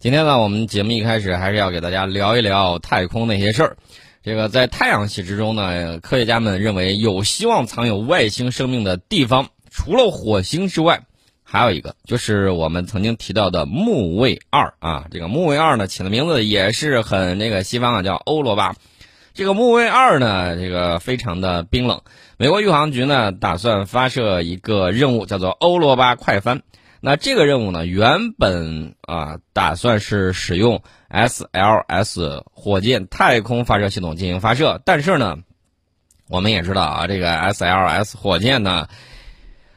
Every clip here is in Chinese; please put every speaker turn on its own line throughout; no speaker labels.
今天呢，我们节目一开始还是要给大家聊一聊太空那些事儿。这个在太阳系之中呢，科学家们认为有希望藏有外星生命的地方，除了火星之外，还有一个就是我们曾经提到的木卫二啊。这个木卫二呢，起的名字也是很那个西方啊，叫欧罗巴。这个木卫二呢，这个非常的冰冷。美国宇航局呢，打算发射一个任务，叫做欧罗巴快帆。那这个任务呢，原本啊，打算是使用 SLS 火箭太空发射系统进行发射，但是呢，我们也知道啊，这个 SLS 火箭呢，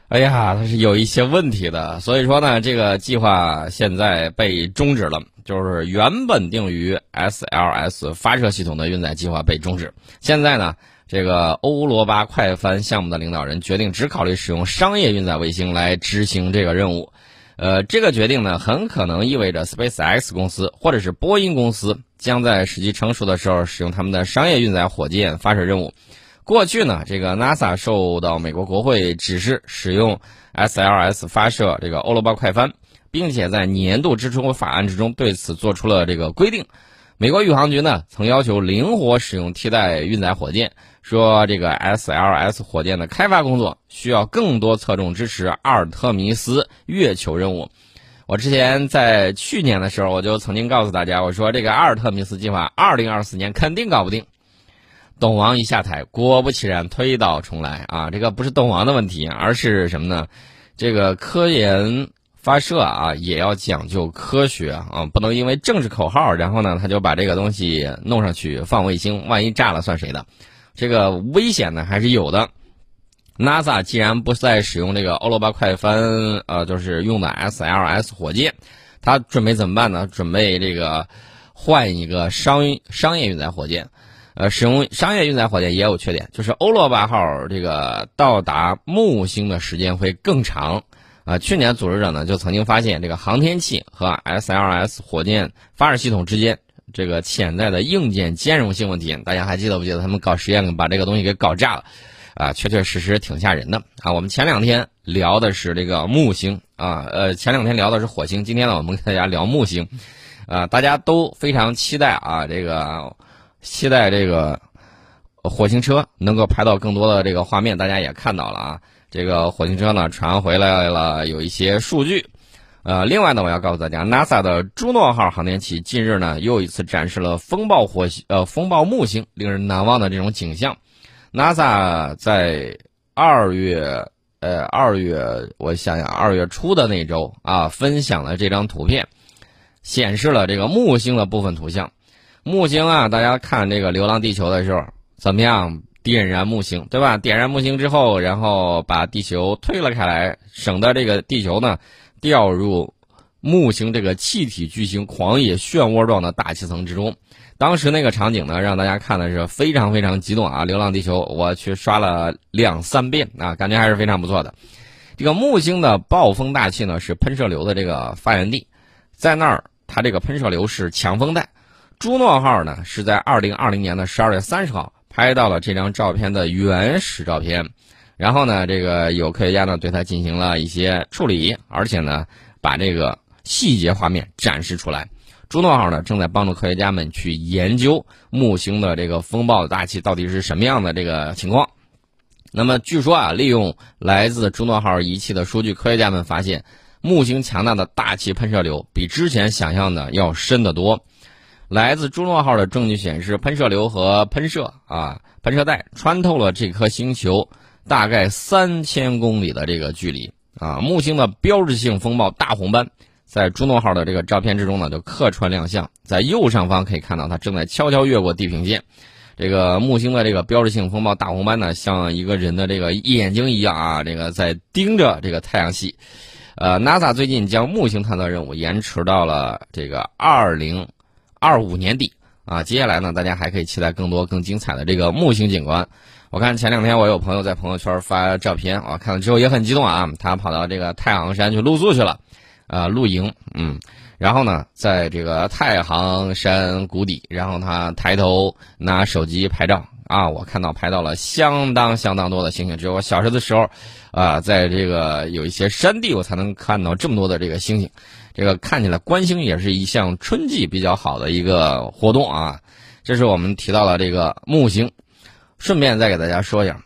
哎呀，它是有一些问题的，所以说呢，这个计划现在被终止了。就是原本定于 SLS 发射系统的运载计划被终止。现在呢，这个欧罗巴快帆项目的领导人决定只考虑使用商业运载卫星来执行这个任务。呃，这个决定呢，很可能意味着 SpaceX 公司或者是波音公司将在时机成熟的时候使用他们的商业运载火箭发射任务。过去呢，这个 NASA 受到美国国会指示使用 SLS 发射这个欧罗巴快帆。并且在年度支出法案之中对此做出了这个规定。美国宇航局呢曾要求灵活使用替代运载火箭，说这个 SLS 火箭的开发工作需要更多侧重支持阿尔特弥斯月球任务。我之前在去年的时候我就曾经告诉大家，我说这个阿尔特弥斯计划二零二四年肯定搞不定。董王一下台，果不其然推倒重来啊！这个不是董王的问题，而是什么呢？这个科研。发射啊，也要讲究科学啊，不能因为政治口号，然后呢，他就把这个东西弄上去放卫星，万一炸了算谁的？这个危险呢还是有的。NASA 既然不再使用这个欧罗巴快帆，呃，就是用的 SLS 火箭，他准备怎么办呢？准备这个换一个商商业运载火箭。呃，使用商业运载火箭也有缺点，就是欧罗巴号这个到达木星的时间会更长。啊，去年组织者呢就曾经发现这个航天器和 SLS 火箭发射系统之间这个潜在的硬件兼容性问题，大家还记得不记得？他们搞实验把这个东西给搞炸了，啊，确确实实挺吓人的啊。我们前两天聊的是这个木星啊，呃，前两天聊的是火星，今天呢我们跟大家聊木星，啊，大家都非常期待啊，这个期待这个火星车能够拍到更多的这个画面，大家也看到了啊。这个火星车呢传回来了有一些数据，呃，另外呢，我要告诉大家，NASA 的朱诺号航天器近日呢又一次展示了风暴火星呃风暴木星令人难忘的这种景象。NASA 在二月呃二月我想想二月初的那周啊分享了这张图片，显示了这个木星的部分图像。木星啊，大家看这个《流浪地球》的时候怎么样？点燃木星，对吧？点燃木星之后，然后把地球推了开来，省得这个地球呢掉入木星这个气体巨星狂野漩涡状的大气层之中。当时那个场景呢，让大家看的是非常非常激动啊！《流浪地球》我去刷了两三遍啊，感觉还是非常不错的。这个木星的暴风大气呢，是喷射流的这个发源地，在那儿它这个喷射流是强风带。朱诺号呢是在二零二零年的十二月三十号。拍到了这张照片的原始照片，然后呢，这个有科学家呢对它进行了一些处理，而且呢把这个细节画面展示出来。朱诺号呢正在帮助科学家们去研究木星的这个风暴的大气到底是什么样的这个情况。那么据说啊，利用来自朱诺号仪器的数据，科学家们发现木星强大的大气喷射流比之前想象的要深得多。来自朱诺号的证据显示，喷射流和喷射啊，喷射带穿透了这颗星球大概三千公里的这个距离啊。木星的标志性风暴大红斑，在朱诺号的这个照片之中呢，就客串亮相。在右上方可以看到，它正在悄悄越过地平线。这个木星的这个标志性风暴大红斑呢，像一个人的这个眼睛一样啊，这个在盯着这个太阳系。呃，NASA 最近将木星探测任务延迟到了这个二零。二五年底啊，接下来呢，大家还可以期待更多更精彩的这个木星景观。我看前两天我有朋友在朋友圈发照片，我看了之后也很激动啊，他跑到这个太行山去露宿去了，呃，露营，嗯。然后呢，在这个太行山谷底，然后他抬头拿手机拍照啊，我看到拍到了相当相当多的星星。只有我小时的时候，啊，在这个有一些山地，我才能看到这么多的这个星星。这个看起来观星也是一项春季比较好的一个活动啊。这是我们提到了这个木星，顺便再给大家说一下，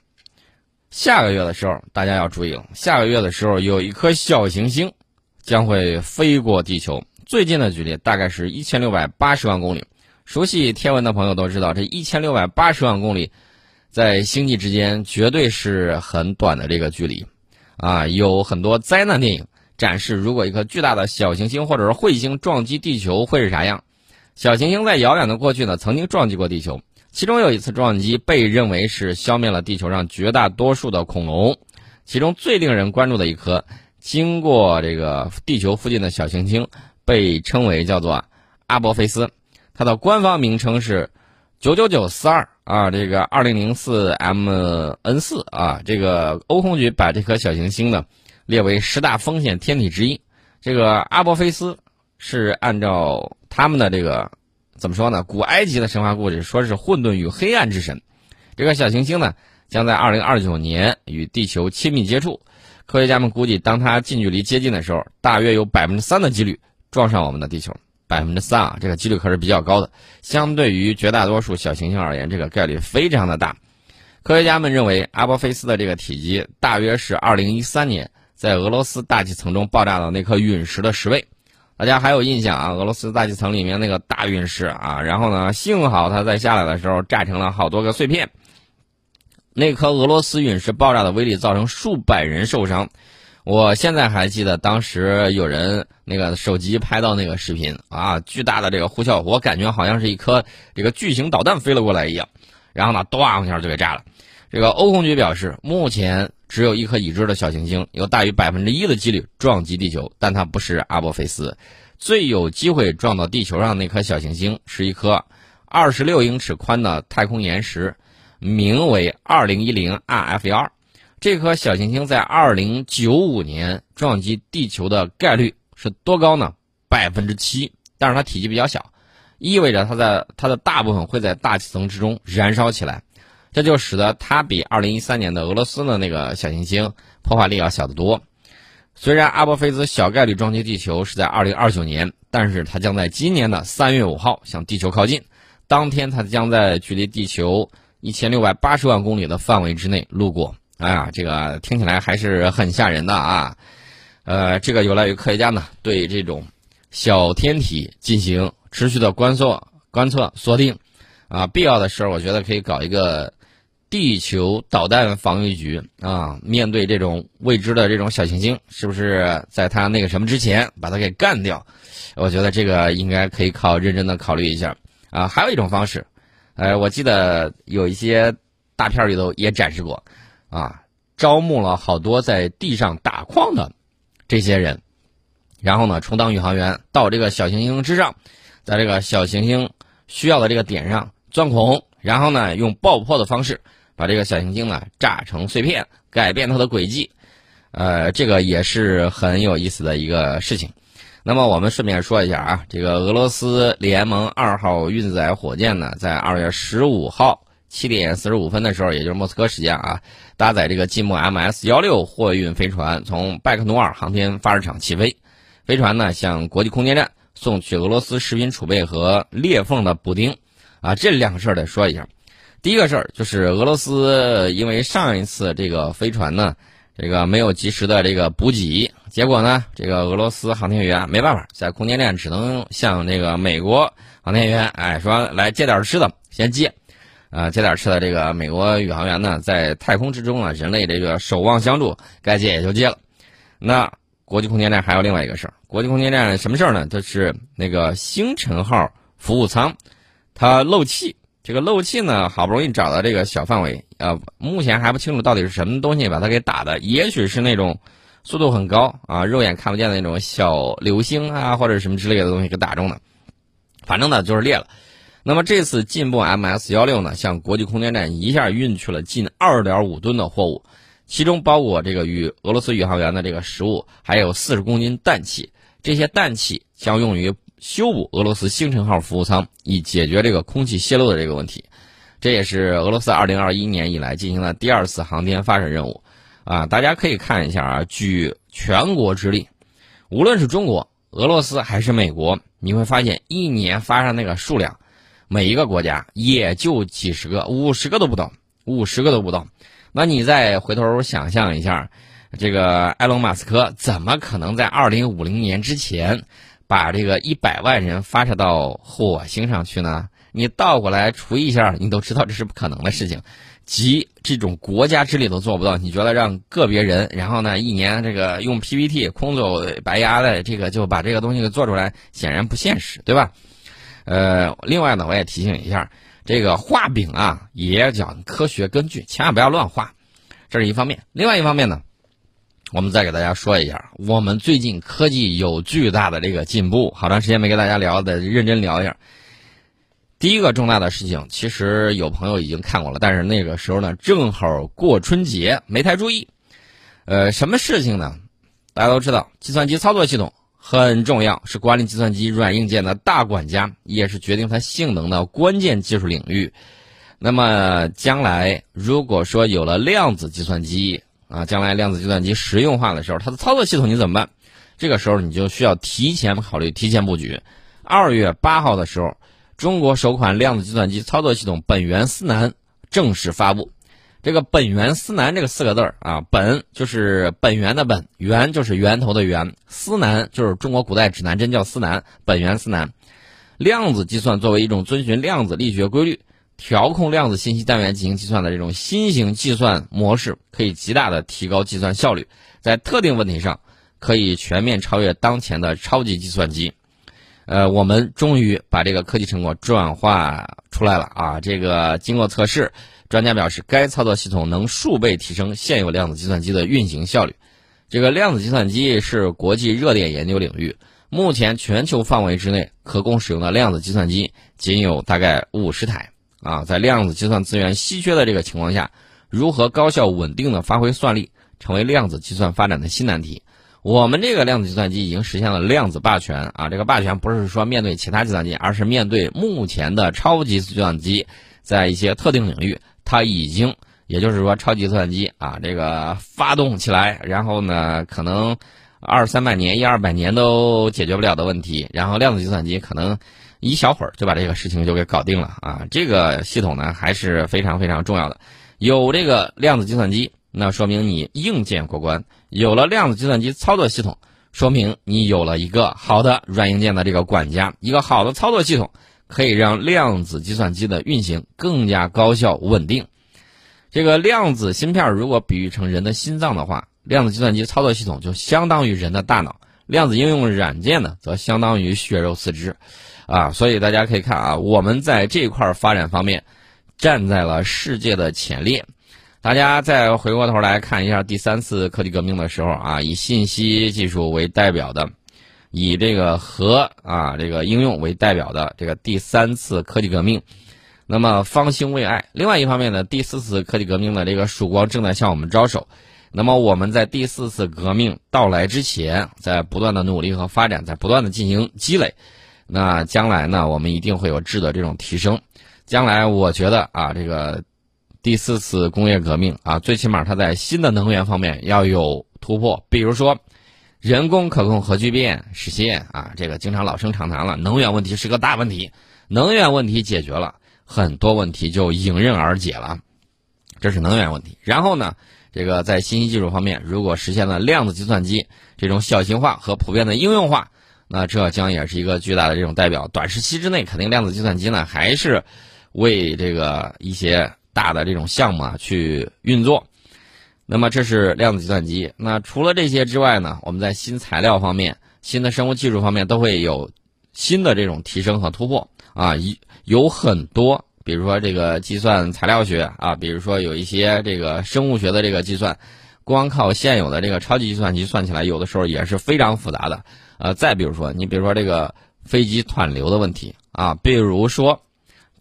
下个月的时候大家要注意了，下个月的时候有一颗小行星将会飞过地球。最近的距离大概是一千六百八十万公里，熟悉天文的朋友都知道，这一千六百八十万公里，在星际之间绝对是很短的这个距离，啊，有很多灾难电影展示，如果一颗巨大的小行星或者是彗星撞击地球会是啥样。小行星在遥远的过去呢，曾经撞击过地球，其中有一次撞击被认为是消灭了地球上绝大多数的恐龙，其中最令人关注的一颗经过这个地球附近的小行星。被称为叫做阿波菲斯，它的官方名称是九九九四二啊，这个二零零四 MN 四啊，这个欧空局把这颗小行星呢列为十大风险天体之一。这个阿波菲斯是按照他们的这个怎么说呢？古埃及的神话故事说是混沌与黑暗之神。这个小行星呢将在二零二九年与地球亲密接触，科学家们估计，当它近距离接近的时候，大约有百分之三的几率。撞上我们的地球，百分之三啊，这个几率可是比较高的。相对于绝大多数小行星而言，这个概率非常的大。科学家们认为，阿波菲斯的这个体积大约是2013年在俄罗斯大气层中爆炸的那颗陨石的十倍。大家还有印象啊？俄罗斯大气层里面那个大陨石啊，然后呢，幸好它在下来的时候炸成了好多个碎片。那颗俄罗斯陨石爆炸的威力造成数百人受伤。我现在还记得当时有人那个手机拍到那个视频啊，巨大的这个呼啸，我感觉好像是一颗这个巨型导弹飞了过来一样，然后呢，咣一下就给炸了。这个欧空局表示，目前只有一颗已知的小行星有大于百分之一的几率撞击地球，但它不是阿波菲斯。最有机会撞到地球上那颗小行星是一颗二十六英尺宽的太空岩石，名为二零一零 RFR。这颗小行星在二零九五年撞击地球的概率是多高呢？百分之七。但是它体积比较小，意味着它在它的大部分会在大气层之中燃烧起来，这就使得它比二零一三年的俄罗斯的那个小行星破坏力要小得多。虽然阿波菲斯小概率撞击地球是在二零二九年，但是它将在今年的三月五号向地球靠近，当天它将在距离地球一千六百八十万公里的范围之内路过。哎呀，这个听起来还是很吓人的啊！呃，这个有赖于科学家呢对这种小天体进行持续的观测、观测、锁定，啊，必要的时候，我觉得可以搞一个地球导弹防御局啊，面对这种未知的这种小行星，是不是在它那个什么之前把它给干掉？我觉得这个应该可以考认真的考虑一下啊。还有一种方式，呃，我记得有一些大片里头也展示过。啊，招募了好多在地上打矿的这些人，然后呢，充当宇航员到这个小行星之上，在这个小行星需要的这个点上钻孔，然后呢，用爆破的方式把这个小行星呢炸成碎片，改变它的轨迹。呃，这个也是很有意思的一个事情。那么我们顺便说一下啊，这个俄罗斯联盟二号运载火箭呢，在二月十五号。七点四十五分的时候，也就是莫斯科时间啊，搭载这个季末 MS 幺六货运飞船从拜克努尔航天发射场起飞。飞船呢向国际空间站送去俄罗斯食品储备和裂缝的补丁。啊，这两个事儿得说一下。第一个事儿就是俄罗斯因为上一次这个飞船呢，这个没有及时的这个补给，结果呢，这个俄罗斯航天员没办法，在空间站只能向这个美国航天员哎说来借点吃的，先借。啊，借点吃的，这个美国宇航员呢，在太空之中啊，人类这个守望相助，该借也就借了。那国际空间站还有另外一个事儿，国际空间站什么事儿呢？就是那个星辰号服务舱，它漏气。这个漏气呢，好不容易找到这个小范围，呃，目前还不清楚到底是什么东西把它给打的，也许是那种速度很高啊，肉眼看不见的那种小流星啊，或者什么之类的东西给打中的。反正呢，就是裂了。那么这次进步 MS 幺六呢，向国际空间站一下运去了近二点五吨的货物，其中包括这个与俄罗斯宇航员的这个食物，还有四十公斤氮气。这些氮气将用于修补俄罗斯星辰号服务舱，以解决这个空气泄漏的这个问题。这也是俄罗斯2021年以来进行的第二次航天发射任务。啊，大家可以看一下啊，举全国之力，无论是中国、俄罗斯还是美国，你会发现一年发射那个数量，每一个国家也就几十个、五十个都不到，五十个都不到。那你再回头想象一下，这个埃隆·马斯克怎么可能在二零五零年之前把这个一百万人发射到火星上去呢？你倒过来除一下，你都知道这是不可能的事情。集这种国家之力都做不到，你觉得让个别人，然后呢，一年这个用 PPT 空走白牙的这个就把这个东西给做出来，显然不现实，对吧？呃，另外呢，我也提醒一下，这个画饼啊，也要讲科学根据，千万不要乱画，这是一方面。另外一方面呢，我们再给大家说一下，我们最近科技有巨大的这个进步，好长时间没跟大家聊的，认真聊一下。第一个重大的事情，其实有朋友已经看过了，但是那个时候呢，正好过春节，没太注意。呃，什么事情呢？大家都知道，计算机操作系统很重要，是管理计算机软硬件的大管家，也是决定它性能的关键技术领域。那么，将来如果说有了量子计算机啊，将来量子计算机实用化的时候，它的操作系统你怎么办？这个时候你就需要提前考虑、提前布局。二月八号的时候。中国首款量子计算机操作系统本源思南正式发布。这个本源思南这个四个字儿啊，本就是本源的本，源就是源头的源，思南就是中国古代指南针叫思南。本源思南，量子计算作为一种遵循量子力学规律、调控量子信息单元进行计算的这种新型计算模式，可以极大的提高计算效率，在特定问题上可以全面超越当前的超级计算机。呃，我们终于把这个科技成果转化出来了啊！这个经过测试，专家表示该操作系统能数倍提升现有量子计算机的运行效率。这个量子计算机是国际热点研究领域，目前全球范围之内可供使用的量子计算机仅有大概五十台啊！在量子计算资源稀缺的这个情况下，如何高效稳定的发挥算力，成为量子计算发展的新难题。我们这个量子计算机已经实现了量子霸权啊！这个霸权不是说面对其他计算机，而是面对目前的超级计算机，在一些特定领域，它已经，也就是说，超级计算机啊，这个发动起来，然后呢，可能二三百年、一二百年都解决不了的问题，然后量子计算机可能一小会儿就把这个事情就给搞定了啊！这个系统呢，还是非常非常重要的，有这个量子计算机。那说明你硬件过关，有了量子计算机操作系统，说明你有了一个好的软硬件的这个管家，一个好的操作系统可以让量子计算机的运行更加高效稳定。这个量子芯片如果比喻成人的心脏的话，量子计算机操作系统就相当于人的大脑，量子应用软件呢则相当于血肉四肢，啊，所以大家可以看啊，我们在这块发展方面站在了世界的前列。大家再回过头来看一下第三次科技革命的时候啊，以信息技术为代表的，以这个核啊这个应用为代表的这个第三次科技革命，那么方兴未艾。另外一方面呢，第四次科技革命的这个曙光正在向我们招手。那么我们在第四次革命到来之前，在不断的努力和发展，在不断的进行积累，那将来呢，我们一定会有质的这种提升。将来我觉得啊，这个。第四次工业革命啊，最起码它在新的能源方面要有突破，比如说人工可控核聚变实现啊，这个经常老生常谈了。能源问题是个大问题，能源问题解决了，很多问题就迎刃而解了，这是能源问题。然后呢，这个在信息技术方面，如果实现了量子计算机这种小型化和普遍的应用化，那这将也是一个巨大的这种代表。短时期之内，肯定量子计算机呢还是为这个一些。大的这种项目啊，去运作，那么这是量子计算机。那除了这些之外呢，我们在新材料方面、新的生物技术方面都会有新的这种提升和突破啊。一有很多，比如说这个计算材料学啊，比如说有一些这个生物学的这个计算，光靠现有的这个超级计算机算起来，有的时候也是非常复杂的。呃，再比如说，你比如说这个飞机湍流的问题啊，比如说。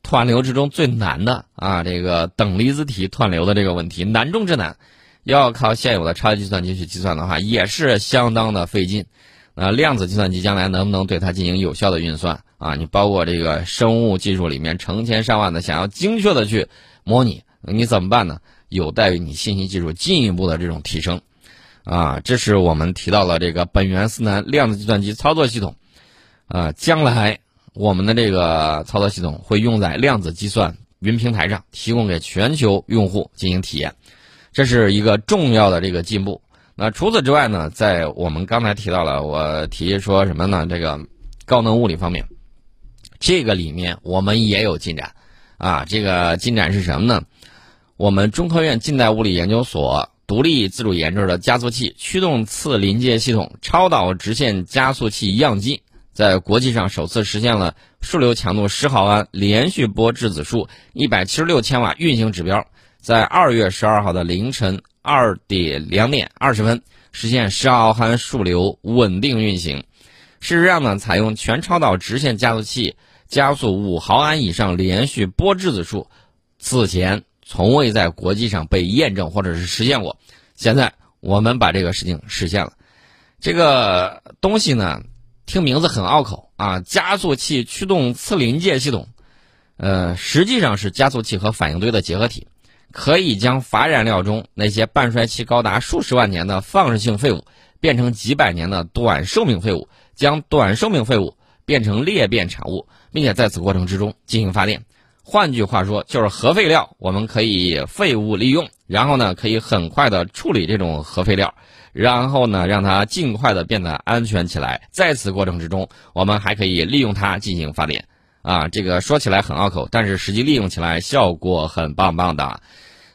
湍流之中最难的啊，这个等离子体湍流的这个问题难中之难，要靠现有的超级计算机去计算的话，也是相当的费劲。那量子计算机将来能不能对它进行有效的运算啊？你包括这个生物技术里面成千上万的想要精确的去模拟，你怎么办呢？有待于你信息技术进一步的这种提升，啊，这是我们提到了这个本源思南量子计算机操作系统，啊，将来我们的这个操作系统会用在量子计算云平台上，提供给全球用户进行体验，这是一个重要的这个进步。那除此之外呢，在我们刚才提到了，我提说什么呢？这个高能物理方面，这个里面我们也有进展，啊，这个进展是什么呢？我们中科院近代物理研究所独立自主研制的加速器驱动次临界系统超导直线加速器样机，在国际上首次实现了数流强度十毫安连续波质子数一百七十六千瓦运行指标，在二月十二号的凌晨。二点两点二十分实现十毫安数流稳定运行。事实上呢，采用全超导直线加速器加速五毫安以上连续波质子数，此前从未在国际上被验证或者是实现过。现在我们把这个事情实现了。这个东西呢，听名字很拗口啊，加速器驱动次临界系统，呃，实际上是加速器和反应堆的结合体。可以将乏燃料中那些半衰期高达数十万年的放射性废物变成几百年的短寿命废物，将短寿命废物变成裂变产物，并且在此过程之中进行发电。换句话说，就是核废料，我们可以废物利用，然后呢，可以很快的处理这种核废料，然后呢，让它尽快的变得安全起来。在此过程之中，我们还可以利用它进行发电。啊，这个说起来很拗口，但是实际利用起来效果很棒棒的。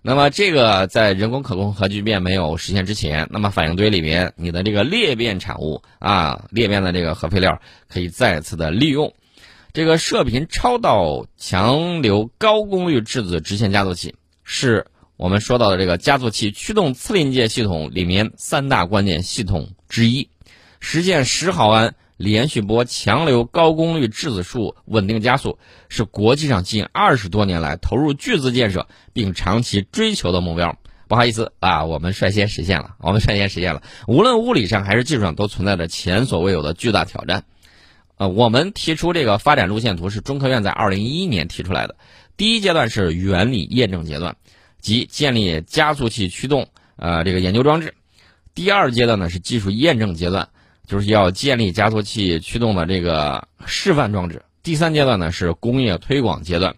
那么，这个在人工可控核聚变没有实现之前，那么反应堆里面你的这个裂变产物啊，裂变的这个核废料可以再次的利用。这个射频超导强流高功率质子直线加速器，是我们说到的这个加速器驱动次临界系统里面三大关键系统之一，实现十毫安。连续波强流高功率质子数稳定加速是国际上近二十多年来投入巨资建设并长期追求的目标。不好意思啊，我们率先实现了，我们率先实现了。无论物理上还是技术上，都存在着前所未有的巨大挑战。呃，我们提出这个发展路线图是中科院在二零一一年提出来的。第一阶段是原理验证阶段，即建立加速器驱动呃这个研究装置。第二阶段呢是技术验证阶段。就是要建立加速器驱动的这个示范装置。第三阶段呢是工业推广阶段，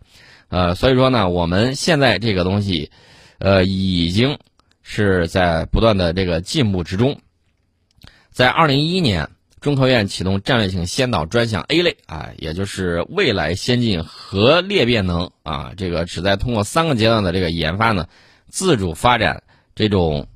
呃，所以说呢，我们现在这个东西，呃，已经是在不断的这个进步之中。在二零一一年，中科院启动战略性先导专项 A 类啊，也就是未来先进核裂变能啊，这个旨在通过三个阶段的这个研发呢，自主发展这种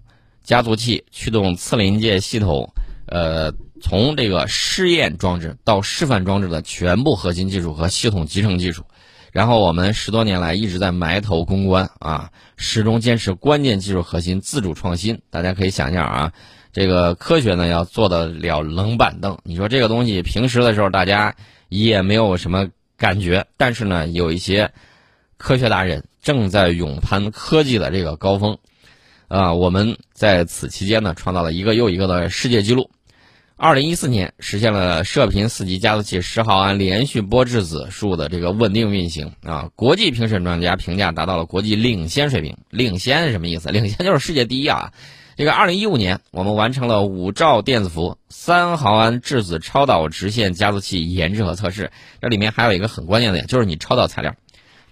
加速器驱动次临界系统。呃，从这个试验装置到示范装置的全部核心技术和系统集成技术，然后我们十多年来一直在埋头攻关啊，始终坚持关键技术核心自主创新。大家可以想象啊，这个科学呢要做得了冷板凳。你说这个东西平时的时候大家也没有什么感觉，但是呢，有一些科学达人正在勇攀科技的这个高峰，啊，我们在此期间呢创造了一个又一个的世界纪录。二零一四年实现了射频四级加速器十毫安连续波质子数的这个稳定运行啊！国际评审专家评价达到了国际领先水平。领先是什么意思？领先就是世界第一啊！这个二零一五年我们完成了五兆电子伏三毫安质子超导直线加速器研制和测试。这里面还有一个很关键的点，就是你超导材料。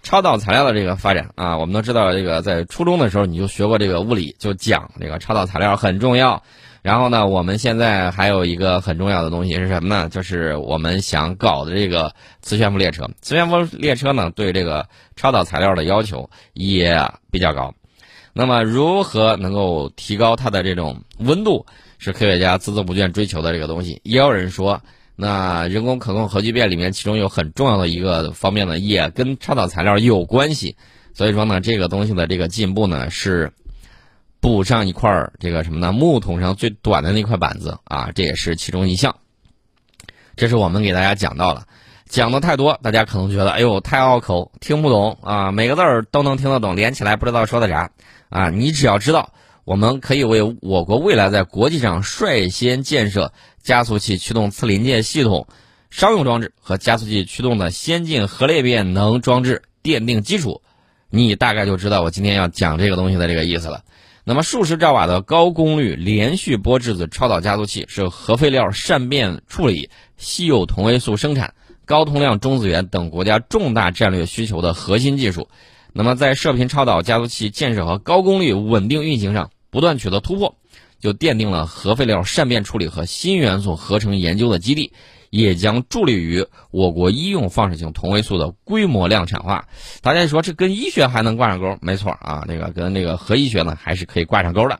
超导材料的这个发展啊，我们都知道，这个在初中的时候你就学过这个物理，就讲这个超导材料很重要。然后呢，我们现在还有一个很重要的东西是什么呢？就是我们想搞的这个磁悬浮列车。磁悬浮列车呢，对这个超导材料的要求也比较高。那么，如何能够提高它的这种温度，是科学家孜孜不倦追求的这个东西。也有人说，那人工可控核聚变里面，其中有很重要的一个方面呢，也跟超导材料有关系。所以说呢，这个东西的这个进步呢是。补上一块儿这个什么呢？木桶上最短的那块板子啊，这也是其中一项。这是我们给大家讲到了，讲的太多，大家可能觉得哎呦太拗口，听不懂啊，每个字儿都能听得懂，连起来不知道说的啥啊。你只要知道，我们可以为我国未来在国际上率先建设加速器驱动次临界系统、商用装置和加速器驱动的先进核裂变能装置奠定基础，你大概就知道我今天要讲这个东西的这个意思了。那么，数十兆瓦的高功率连续波质子超导加速器是核废料善变处理、稀有同位素生产、高通量中子源等国家重大战略需求的核心技术。那么，在射频超导加速器建设和高功率稳定运行上不断取得突破，就奠定了核废料善变处理和新元素合成研究的基地。也将助力于我国医用放射性同位素的规模量产化。大家说这跟医学还能挂上钩？没错啊，这个跟那个核医学呢还是可以挂上钩的。